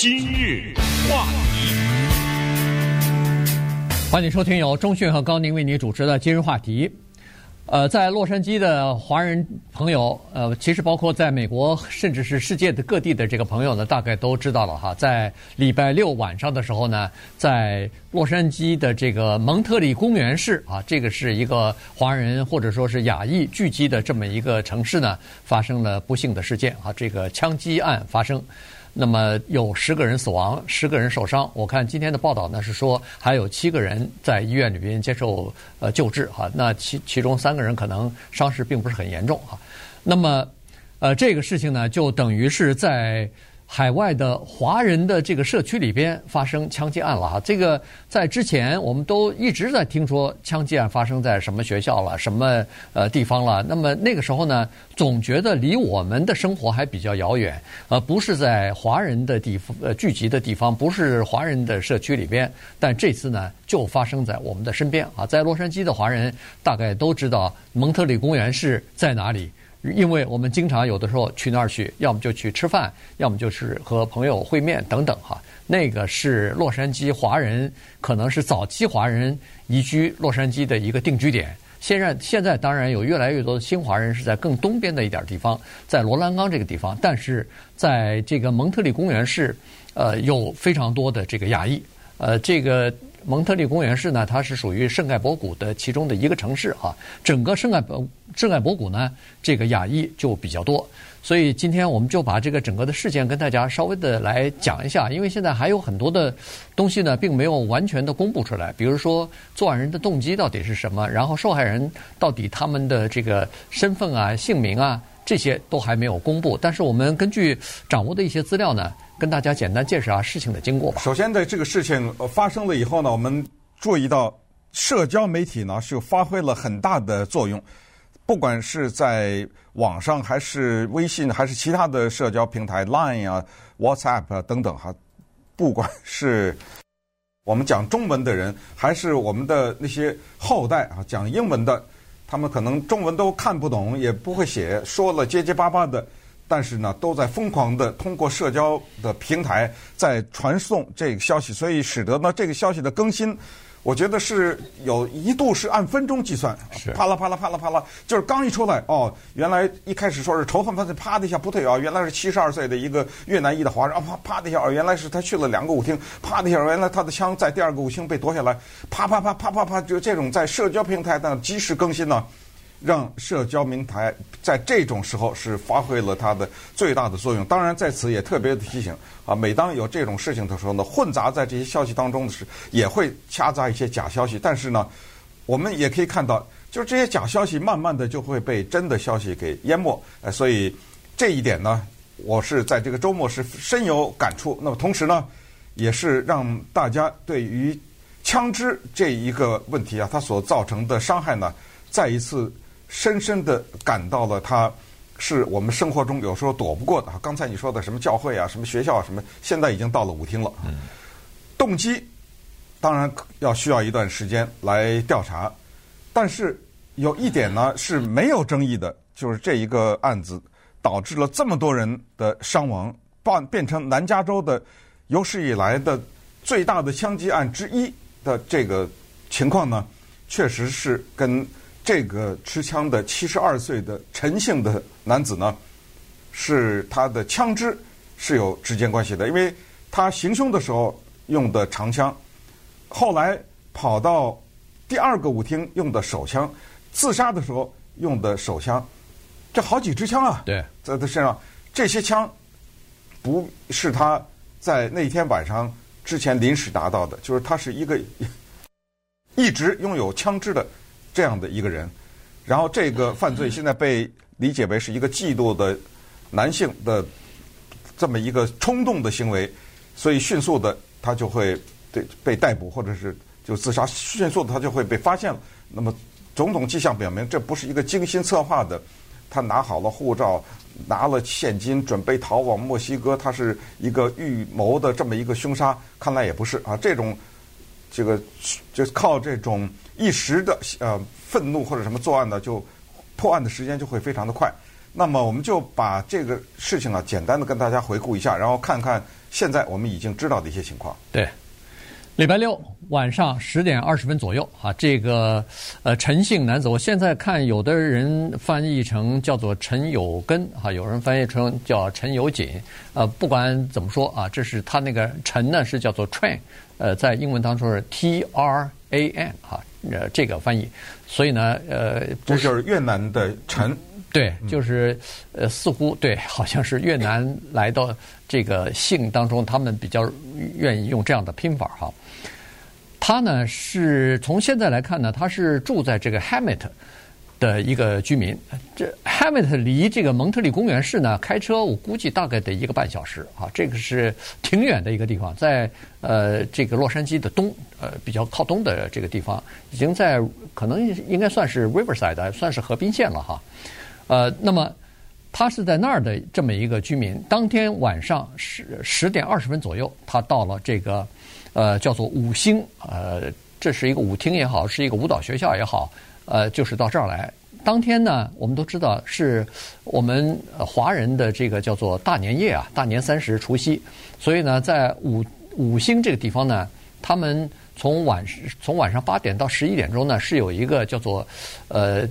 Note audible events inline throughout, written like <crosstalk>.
今日话题，欢迎收听由钟讯和高宁为你主持的今日话题。呃，在洛杉矶的华人朋友，呃，其实包括在美国，甚至是世界的各地的这个朋友呢，大概都知道了哈。在礼拜六晚上的时候呢，在洛杉矶的这个蒙特利公园市啊，这个是一个华人或者说是亚裔聚集的这么一个城市呢，发生了不幸的事件啊，这个枪击案发生。那么有十个人死亡，十个人受伤。我看今天的报道呢是说，还有七个人在医院里边接受呃救治哈。那其其中三个人可能伤势并不是很严重哈。那么呃这个事情呢，就等于是在。海外的华人的这个社区里边发生枪击案了哈，这个在之前我们都一直在听说枪击案发生在什么学校了，什么呃地方了。那么那个时候呢，总觉得离我们的生活还比较遥远，呃，不是在华人的地方呃聚集的地方，不是华人的社区里边。但这次呢，就发生在我们的身边啊，在洛杉矶的华人大概都知道蒙特利公园是在哪里。因为我们经常有的时候去那儿去，要么就去吃饭，要么就是和朋友会面等等哈。那个是洛杉矶华人，可能是早期华人移居洛杉矶的一个定居点。现在现在当然有越来越多的新华人是在更东边的一点地方，在罗兰岗这个地方。但是在这个蒙特利公园市，呃，有非常多的这个亚裔，呃，这个。蒙特利公园市呢，它是属于圣盖博谷的其中的一个城市哈。整个圣盖博圣盖博谷呢，这个亚裔就比较多，所以今天我们就把这个整个的事件跟大家稍微的来讲一下，因为现在还有很多的东西呢，并没有完全的公布出来，比如说作案人的动机到底是什么，然后受害人到底他们的这个身份啊、姓名啊，这些都还没有公布。但是我们根据掌握的一些资料呢。跟大家简单介绍下事情的经过吧。首先，在这个事情发生了以后呢，我们注意到社交媒体呢是发挥了很大的作用，不管是在网上，还是微信，还是其他的社交平台，Line 啊、WhatsApp 啊等等哈，不管是我们讲中文的人，还是我们的那些后代啊讲英文的，他们可能中文都看不懂，也不会写，说了结结巴巴的。但是呢，都在疯狂的通过社交的平台在传送这个消息，所以使得呢这个消息的更新，我觉得是有一度是按分钟计算，啪啦啪啦啪啦啪啦，就是刚一出来哦，原来一开始说是仇恨犯罪，啪的一下不对啊，原来是七十二岁的一个越南裔的华人啊，啪啪的一下，原来是他去了两个舞厅，啪的一下，原来他的枪在第二个舞厅被夺下来，啪啪啪啪啪啪，就这种在社交平台的及时更新呢。让社交平台在这种时候是发挥了它的最大的作用。当然，在此也特别提醒啊，每当有这种事情的时候呢，混杂在这些消息当中的时，也会夹杂一些假消息。但是呢，我们也可以看到，就是这些假消息慢慢的就会被真的消息给淹没。呃，所以这一点呢，我是在这个周末是深有感触。那么同时呢，也是让大家对于枪支这一个问题啊，它所造成的伤害呢，再一次。深深的感到了，它是我们生活中有时候躲不过的。刚才你说的什么教会啊，什么学校啊，什么，现在已经到了舞厅了。动机当然要需要一段时间来调查，但是有一点呢是没有争议的，就是这一个案子导致了这么多人的伤亡，变变成南加州的有史以来的最大的枪击案之一的这个情况呢，确实是跟。这个持枪的七十二岁的陈姓的男子呢，是他的枪支是有直接关系的，因为他行凶的时候用的长枪，后来跑到第二个舞厅用的手枪，自杀的时候用的手枪，这好几支枪啊！对，在他身上，这些枪不是他在那天晚上之前临时拿到的，就是他是一个 <laughs> 一直拥有枪支的。这样的一个人，然后这个犯罪现在被理解为是一个嫉妒的男性的这么一个冲动的行为，所以迅速的他就会对被逮捕或者是就自杀，迅速的他就会被发现了。那么种种迹象表明，这不是一个精心策划的，他拿好了护照，拿了现金准备逃往墨西哥，他是一个预谋的这么一个凶杀，看来也不是啊。这种这个就靠这种。一时的呃愤怒或者什么作案的，就破案的时间就会非常的快。那么我们就把这个事情啊，简单的跟大家回顾一下，然后看看现在我们已经知道的一些情况。对。礼拜六晚上十点二十分左右，啊，这个呃陈姓男子，我现在看有的人翻译成叫做陈有根，哈，有人翻译成叫陈有锦，呃，不管怎么说啊，这是他那个陈呢是叫做 train，呃，在英文当中是 T R A N，哈，呃，这个翻译，所以呢，呃，这就是越南的陈。对，就是呃，似乎对，<laughs> 好像是越南来到这个姓当中，他们比较愿意用这样的拼法哈。他呢是从现在来看呢，他是住在这个 Hammet 的一个居民。这 Hammet 离这个蒙特利公园市呢，开车我估计大概得一个半小时啊，这个是挺远的一个地方，在呃这个洛杉矶的东呃比较靠东的这个地方，已经在可能应该算是 Riverside，算是河滨县了哈。呃，那么他是在那儿的这么一个居民。当天晚上十十点二十分左右，他到了这个呃叫做五星，呃，这是一个舞厅也好，是一个舞蹈学校也好，呃，就是到这儿来。当天呢，我们都知道是我们华人的这个叫做大年夜啊，大年三十除夕。所以呢，在五五星这个地方呢，他们从晚从晚上八点到十一点钟呢，是有一个叫做呃。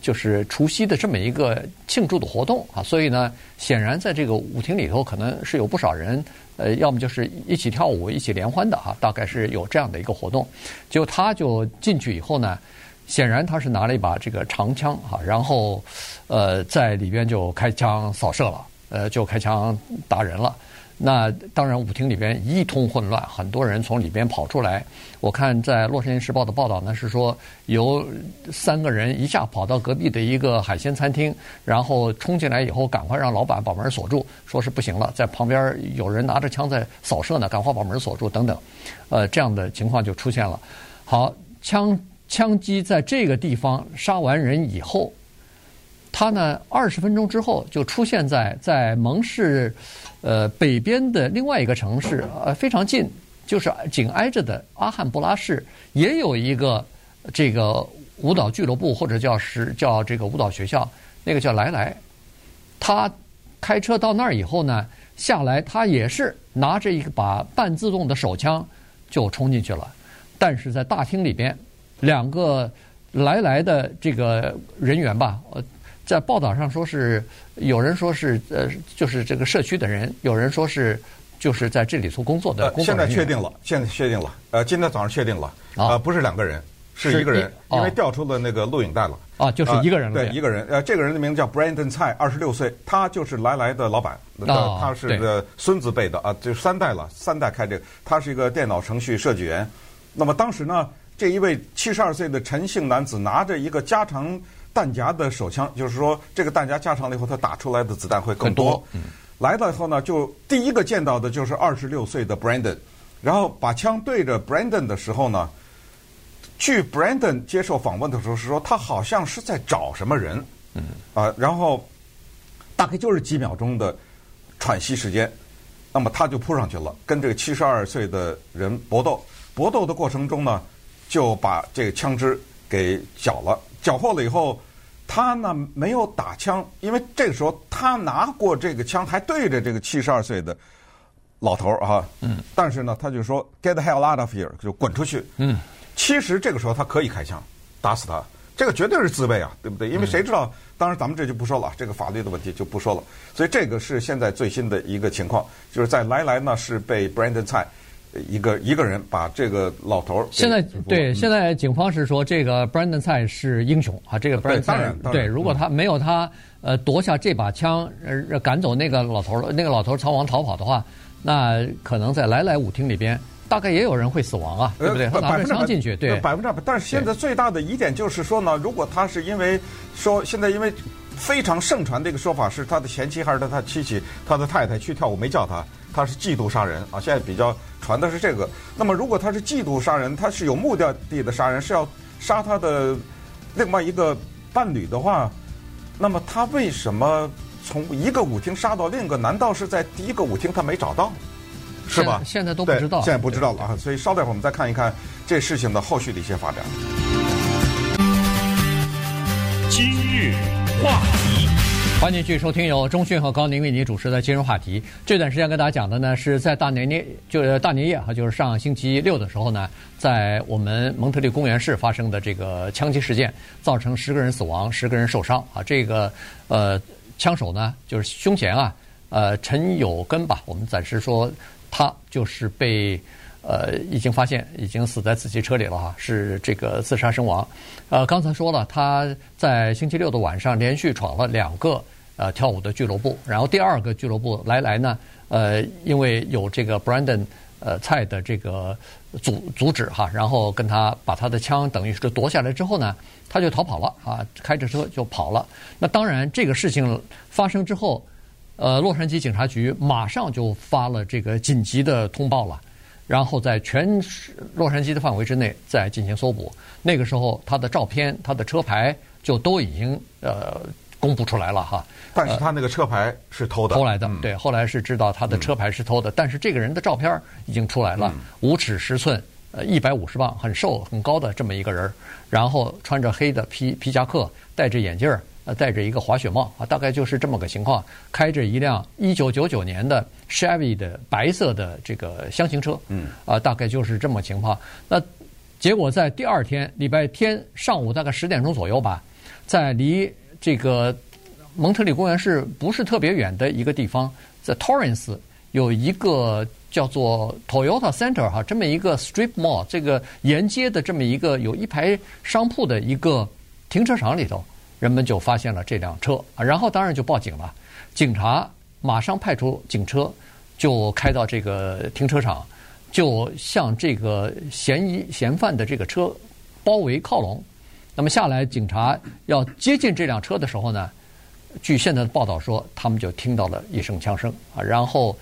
就是除夕的这么一个庆祝的活动啊，所以呢，显然在这个舞厅里头可能是有不少人，呃，要么就是一起跳舞、一起联欢的哈，大概是有这样的一个活动。结果他就进去以后呢，显然他是拿了一把这个长枪哈，然后呃在里边就开枪扫射了，呃，就开枪打人了。那当然，舞厅里边一通混乱，很多人从里边跑出来。我看在《洛杉矶时报》的报道呢，是说有三个人一下跑到隔壁的一个海鲜餐厅，然后冲进来以后，赶快让老板把门锁住，说是不行了，在旁边有人拿着枪在扫射呢，赶快把门锁住等等。呃，这样的情况就出现了。好，枪枪击在这个地方杀完人以后，他呢二十分钟之后就出现在在蒙市。呃，北边的另外一个城市，呃，非常近，就是紧挨着的阿汉布拉市，也有一个这个舞蹈俱乐部，或者叫是叫这个舞蹈学校，那个叫来来。他开车到那儿以后呢，下来他也是拿着一把半自动的手枪就冲进去了，但是在大厅里边，两个来来的这个人员吧，呃。在报道上说是有人说是呃，就是这个社区的人，有人说是就是在这里头工作的。现在确定了，现在确定了。呃，今天早上确定了，啊、呃，不是两个人，是一个人，因为调出了那个录影带了。啊，就是一个人了、呃。对，一个人。呃，这个人的名字叫 Brandon 蔡，二十六岁，他就是来来的老板。啊，他是个孙子辈的啊，就三代了，三代开这个。他是一个电脑程序设计员。那么当时呢，这一位七十二岁的陈姓男子拿着一个加长。弹夹的手枪，就是说这个弹夹加长了以后，他打出来的子弹会更多。嗯、来了以后呢，就第一个见到的就是二十六岁的 Brandon，然后把枪对着 Brandon 的时候呢，据 Brandon 接受访问的时候是说，他好像是在找什么人。嗯。啊，然后大概就是几秒钟的喘息时间，那么他就扑上去了，跟这个七十二岁的人搏斗。搏斗的过程中呢，就把这个枪支给缴了。缴获了以后，他呢没有打枪，因为这个时候他拿过这个枪，还对着这个七十二岁的老头儿啊。嗯。但是呢，他就说 “Get the hell out of here”，就滚出去。嗯。其实这个时候他可以开枪打死他，这个绝对是自卫啊，对不对？因为谁知道？当然，咱们这就不说了，这个法律的问题就不说了。所以这个是现在最新的一个情况，就是在来来呢是被 Brandon 蔡。一个一个人把这个老头儿现在对，现在警方是说这个 Brandon 蔡是英雄啊，这个 Brandon 蔡对，如果他没有他呃夺下这把枪呃赶走那个老头儿，那个老头儿仓皇逃跑的话，那可能在来来舞厅里边大概也有人会死亡啊，对不对？他拿着枪进去，对，百分之百。但是现在最大的疑点就是说呢，如果他是因为说现在因为非常盛传的一个说法是他的前妻还是他他妻妻他的太太去跳舞没叫他。他是嫉妒杀人啊！现在比较传的是这个。那么，如果他是嫉妒杀人，他是有目的地的杀人，是要杀他的另外一个伴侣的话，那么他为什么从一个舞厅杀到另一个？难道是在第一个舞厅他没找到，是吧？现在都不知道，现在不知道了啊！所以稍待会儿我们再看一看这事情的后续的一些发展。今日话题。欢迎继续收听由中讯和高宁为您主持的今日话题。这段时间跟大家讲的呢，是在大年年就是大年夜哈，就是上星期六的时候呢，在我们蒙特利公园市发生的这个枪击事件，造成十个人死亡，十个人受伤啊。这个呃，枪手呢就是凶嫌啊，呃，陈友根吧，我们暂时说他就是被。呃，已经发现已经死在自己车里了哈，是这个自杀身亡。呃，刚才说了，他在星期六的晚上连续闯了两个呃跳舞的俱乐部，然后第二个俱乐部来来呢，呃，因为有这个 Brandon 呃蔡的这个阻阻止哈，然后跟他把他的枪等于是夺下来之后呢，他就逃跑了啊，开着车就跑了。那当然，这个事情发生之后，呃，洛杉矶警察局马上就发了这个紧急的通报了。然后在全洛杉矶的范围之内再进行搜捕，那个时候他的照片、他的车牌就都已经呃公布出来了哈。但是他那个车牌是偷的，偷来的。对，后来是知道他的车牌是偷的，但是这个人的照片已经出来了，五尺十寸，呃，一百五十磅，很瘦很高的这么一个人，然后穿着黑的皮皮夹克，戴着眼镜。呃，戴着一个滑雪帽啊，大概就是这么个情况，开着一辆一九九九年的 Chevy 的白色的这个箱型车，嗯，啊，大概就是这么情况。那结果在第二天礼拜天上午大概十点钟左右吧，在离这个蒙特利公园是不是特别远的一个地方，在 Torrance 有一个叫做 Toyota Center 哈，这么一个 Strip Mall，这个沿街的这么一个有一排商铺的一个停车场里头。人们就发现了这辆车啊，然后当然就报警了。警察马上派出警车，就开到这个停车场，就向这个嫌疑嫌犯的这个车包围靠拢。那么下来，警察要接近这辆车的时候呢，据现在的报道说，他们就听到了一声枪声啊，然后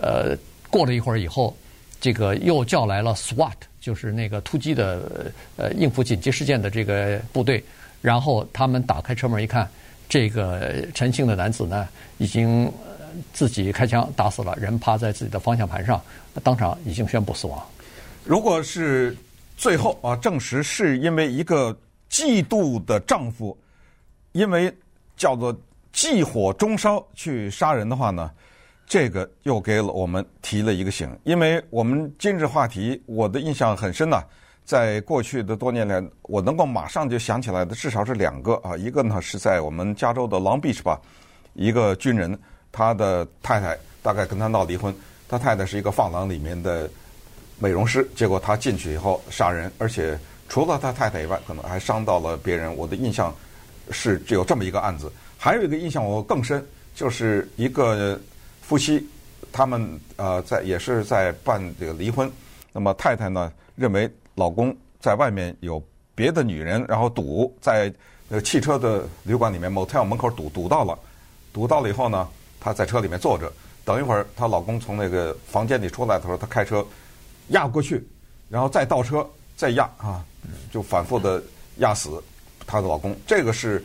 呃，过了一会儿以后，这个又叫来了 SWAT，就是那个突击的呃应付紧急事件的这个部队。然后他们打开车门一看，这个陈姓的男子呢，已经自己开枪打死了人，趴在自己的方向盘上，当场已经宣布死亡。如果是最后啊，证实是因为一个嫉妒的丈夫，因为叫做妒火中烧去杀人的话呢，这个又给了我们提了一个醒，因为我们今日话题，我的印象很深呐、在过去的多年来，我能够马上就想起来的至少是两个啊，一个呢是在我们加州的 Long Beach 吧，一个军人，他的太太大概跟他闹离婚，他太太是一个发廊里面的美容师，结果他进去以后杀人，而且除了他太太以外，可能还伤到了别人。我的印象是只有这么一个案子，还有一个印象我更深，就是一个夫妻，他们呃在也是在办这个离婚，那么太太呢认为。老公在外面有别的女人，然后堵在呃汽车的旅馆里面 motel 门口堵堵到了，堵到了以后呢，她在车里面坐着，等一会儿她老公从那个房间里出来的时候，她开车压过去，然后再倒车再压啊，就反复的压死她的老公。这个是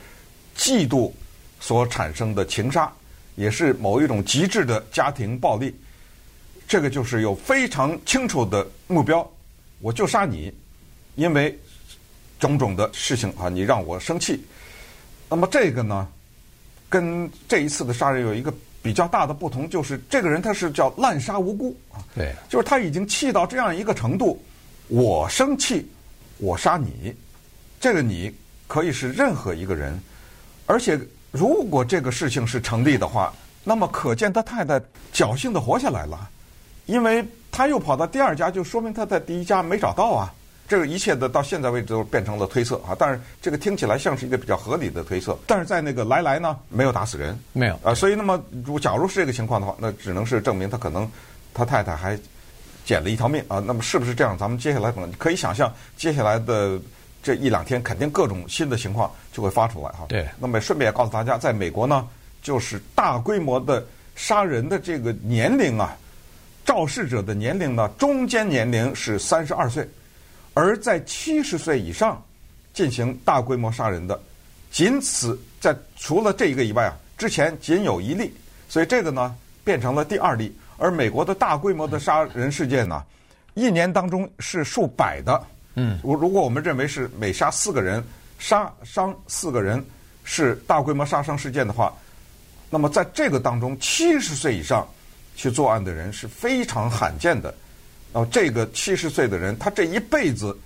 嫉妒所产生的情杀，也是某一种极致的家庭暴力。这个就是有非常清楚的目标。我就杀你，因为种种的事情啊，你让我生气。那么这个呢，跟这一次的杀人有一个比较大的不同，就是这个人他是叫滥杀无辜啊，对，就是他已经气到这样一个程度，我生气，我杀你，这个你可以是任何一个人，而且如果这个事情是成立的话，那么可见他太太侥幸的活下来了，因为。他又跑到第二家，就说明他在第一家没找到啊。这个一切的到现在为止都变成了推测啊。但是这个听起来像是一个比较合理的推测。但是在那个来来呢，没有打死人，没有啊。所以那么，如假如是这个情况的话，那只能是证明他可能他太太还捡了一条命啊。那么是不是这样？咱们接下来可能可以想象，接下来的这一两天肯定各种新的情况就会发出来哈。对。那么顺便也告诉大家，在美国呢，就是大规模的杀人的这个年龄啊。肇事者的年龄呢，中间年龄是三十二岁，而在七十岁以上进行大规模杀人的，仅此在除了这一个以外啊，之前仅有一例，所以这个呢变成了第二例。而美国的大规模的杀人事件呢，一年当中是数百的。嗯，我如果我们认为是每杀四个人杀伤四个人是大规模杀伤事件的话，那么在这个当中，七十岁以上去作案的人是非常罕见的。哦，这个七十岁的人，他这一辈子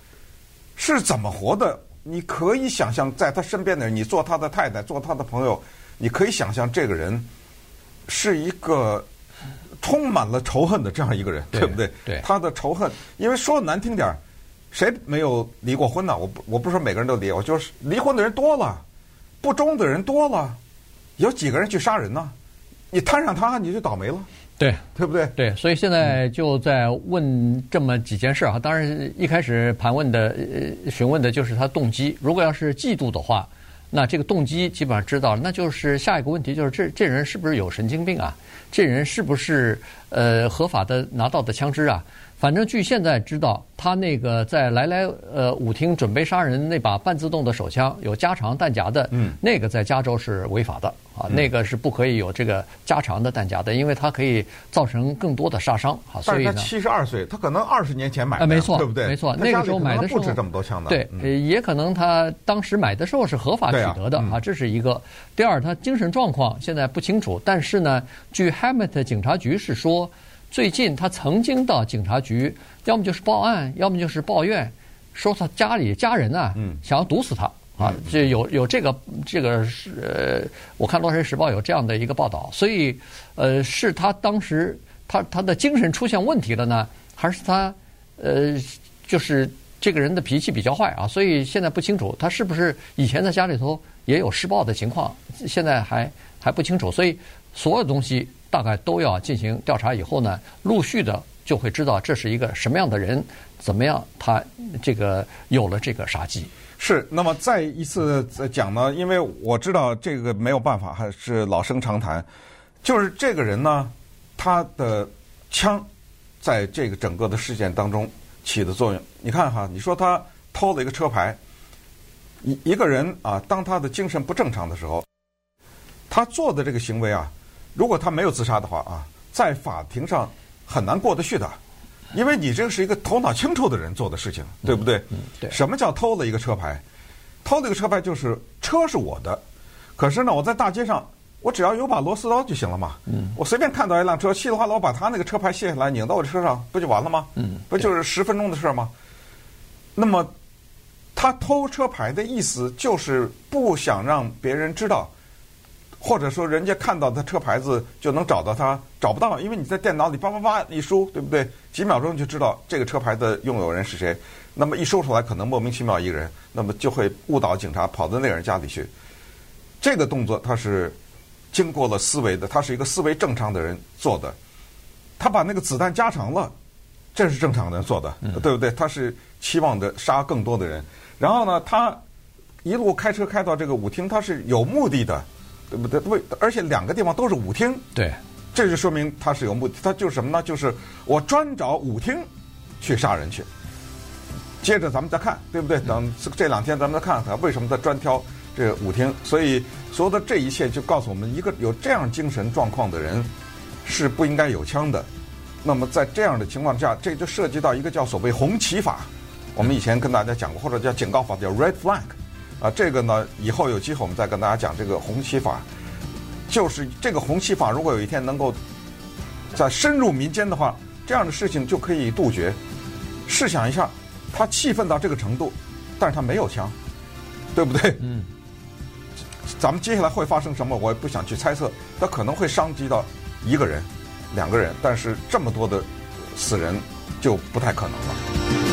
是怎么活的？你可以想象，在他身边的人，你做他的太太，做他的朋友，你可以想象这个人是一个充满了仇恨的这样一个人，对，对不对？对，他的仇恨，因为说难听点儿，谁没有离过婚呢？我不，我不说每个人都离，我就是离婚的人多了，不忠的人多了，有几个人去杀人呢？你摊上他，你就倒霉了。对，对不对？对，所以现在就在问这么几件事啊。当然，一开始盘问的、呃、询问的就是他动机。如果要是嫉妒的话，那这个动机基本上知道了。那就是下一个问题就是这这人是不是有神经病啊？这人是不是呃合法的拿到的枪支啊？反正据现在知道，他那个在来来呃舞厅准备杀人那把半自动的手枪有加长弹夹的，嗯，那个在加州是违法的啊，嗯、那个是不可以有这个加长的弹夹的，因为它可以造成更多的杀伤啊。所以呢，他七十二岁，他可能二十年前买的，啊，没错，对不对？没错，那个时候买的时候不止这么多枪的，对，嗯、也可能他当时买的时候是合法取得的啊，啊，这是一个。第二，他精神状况现在不清楚，但是呢，据 Hammett 警察局是说。最近他曾经到警察局，要么就是报案，要么就是抱怨，说他家里家人啊，想要毒死他啊，这有有这个这个是呃，我看《洛杉矶时报》有这样的一个报道，所以呃，是他当时他他的精神出现问题了呢，还是他呃，就是这个人的脾气比较坏啊？所以现在不清楚他是不是以前在家里头也有施暴的情况，现在还还不清楚，所以所有东西。大概都要进行调查以后呢，陆续的就会知道这是一个什么样的人，怎么样他这个有了这个杀机。是，那么再一次讲呢，因为我知道这个没有办法，还是老生常谈，就是这个人呢，他的枪在这个整个的事件当中起的作用。你看哈，你说他偷了一个车牌，一一个人啊，当他的精神不正常的时候，他做的这个行为啊。如果他没有自杀的话啊，在法庭上很难过得去的，因为你这个是一个头脑清楚的人做的事情，对不对？嗯，对。什么叫偷了一个车牌？偷了一个车牌就是车是我的，可是呢，我在大街上，我只要有把螺丝刀就行了嘛。嗯。我随便看到一辆车，稀里哗啦，我把他那个车牌卸下来，拧到我车上，不就完了吗？嗯。不就是十分钟的事吗？那么，他偷车牌的意思就是不想让别人知道。或者说，人家看到他车牌子就能找到他，找不到，因为你在电脑里叭叭叭一输，对不对？几秒钟就知道这个车牌的拥有人是谁。那么一说出来，可能莫名其妙一个人，那么就会误导警察跑到那个人家里去。这个动作他是经过了思维的，他是一个思维正常的人做的。他把那个子弹加长了，这是正常人做的，对不对？他是期望的杀更多的人。然后呢，他一路开车开到这个舞厅，他是有目的的。对不对？为而且两个地方都是舞厅，对，这就说明他是有目的。他就是什么呢？就是我专找舞厅去杀人去。接着咱们再看，对不对？等这两天咱们再看看为什么他专挑这个舞厅。所以所有的这一切就告诉我们，一个有这样精神状况的人是不应该有枪的。那么在这样的情况下，这就涉及到一个叫所谓红旗法。我们以前跟大家讲过，或者叫警告法，叫 Red Flag。啊，这个呢，以后有机会我们再跟大家讲这个红旗法。就是这个红旗法，如果有一天能够在深入民间的话，这样的事情就可以杜绝。试想一下，他气愤到这个程度，但是他没有枪，对不对？嗯。<laughs> 咱们接下来会发生什么，我也不想去猜测。他可能会伤及到一个人、两个人，但是这么多的死人就不太可能了。